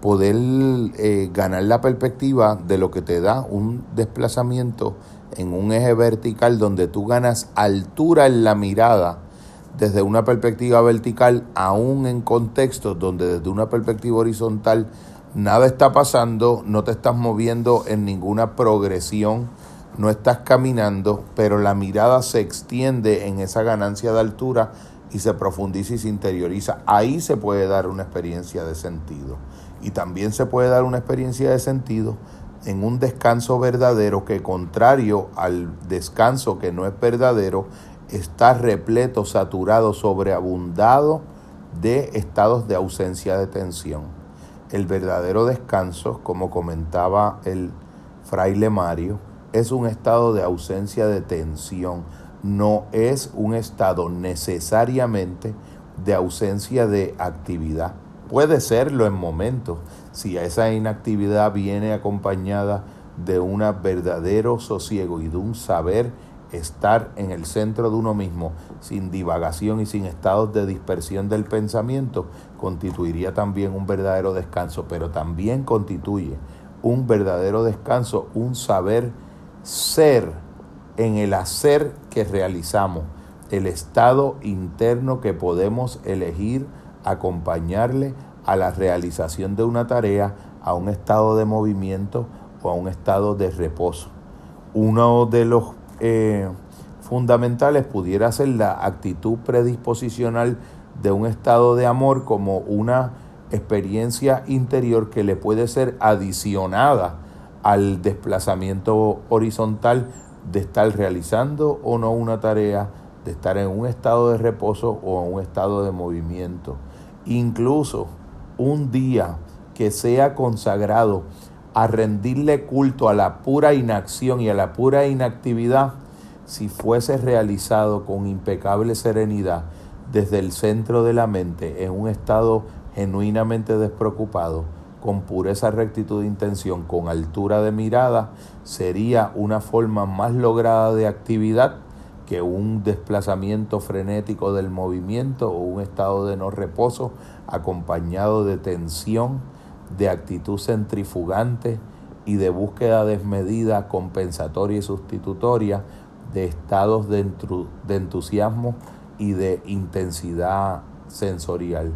poder eh, ganar la perspectiva de lo que te da un desplazamiento en un eje vertical donde tú ganas altura en la mirada desde una perspectiva vertical, aún en contextos donde desde una perspectiva horizontal nada está pasando, no te estás moviendo en ninguna progresión, no estás caminando, pero la mirada se extiende en esa ganancia de altura y se profundiza y se interioriza. Ahí se puede dar una experiencia de sentido. Y también se puede dar una experiencia de sentido en un descanso verdadero que contrario al descanso que no es verdadero, está repleto, saturado, sobreabundado de estados de ausencia de tensión. El verdadero descanso, como comentaba el fraile Mario, es un estado de ausencia de tensión, no es un estado necesariamente de ausencia de actividad. Puede serlo en momentos, si esa inactividad viene acompañada de un verdadero sosiego y de un saber estar en el centro de uno mismo, sin divagación y sin estados de dispersión del pensamiento, constituiría también un verdadero descanso, pero también constituye un verdadero descanso, un saber ser en el hacer que realizamos, el estado interno que podemos elegir acompañarle a la realización de una tarea, a un estado de movimiento o a un estado de reposo. Uno de los eh, fundamentales pudiera ser la actitud predisposicional de un estado de amor como una experiencia interior que le puede ser adicionada al desplazamiento horizontal de estar realizando o no una tarea, de estar en un estado de reposo o en un estado de movimiento. Incluso un día que sea consagrado a rendirle culto a la pura inacción y a la pura inactividad, si fuese realizado con impecable serenidad desde el centro de la mente, en un estado genuinamente despreocupado, con pureza, rectitud de intención, con altura de mirada, sería una forma más lograda de actividad que un desplazamiento frenético del movimiento o un estado de no reposo acompañado de tensión, de actitud centrifugante y de búsqueda desmedida, compensatoria y sustitutoria de estados de, de entusiasmo y de intensidad sensorial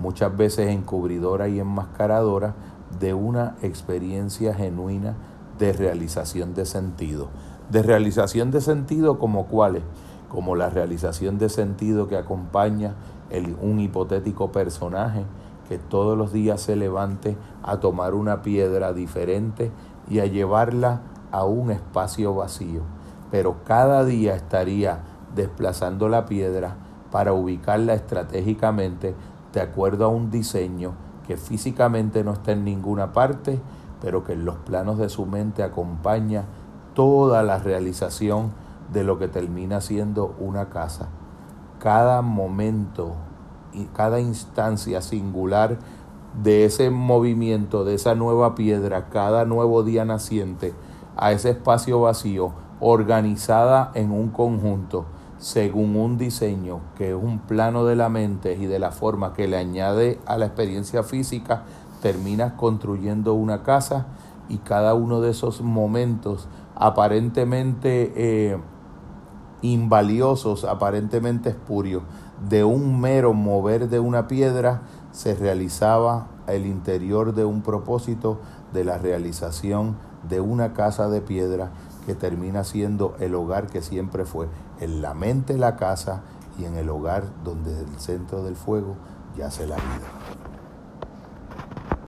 muchas veces encubridora y enmascaradora de una experiencia genuina de realización de sentido. De realización de sentido como cuáles, como la realización de sentido que acompaña el, un hipotético personaje que todos los días se levante a tomar una piedra diferente y a llevarla a un espacio vacío. Pero cada día estaría desplazando la piedra para ubicarla estratégicamente de acuerdo a un diseño que físicamente no está en ninguna parte, pero que en los planos de su mente acompaña toda la realización de lo que termina siendo una casa. Cada momento y cada instancia singular de ese movimiento, de esa nueva piedra, cada nuevo día naciente, a ese espacio vacío, organizada en un conjunto, según un diseño que es un plano de la mente y de la forma que le añade a la experiencia física, terminas construyendo una casa y cada uno de esos momentos aparentemente eh, invaliosos, aparentemente espurios, de un mero mover de una piedra, se realizaba el interior de un propósito de la realización de una casa de piedra que termina siendo el hogar que siempre fue, en la mente la casa y en el hogar donde el centro del fuego yace la vida.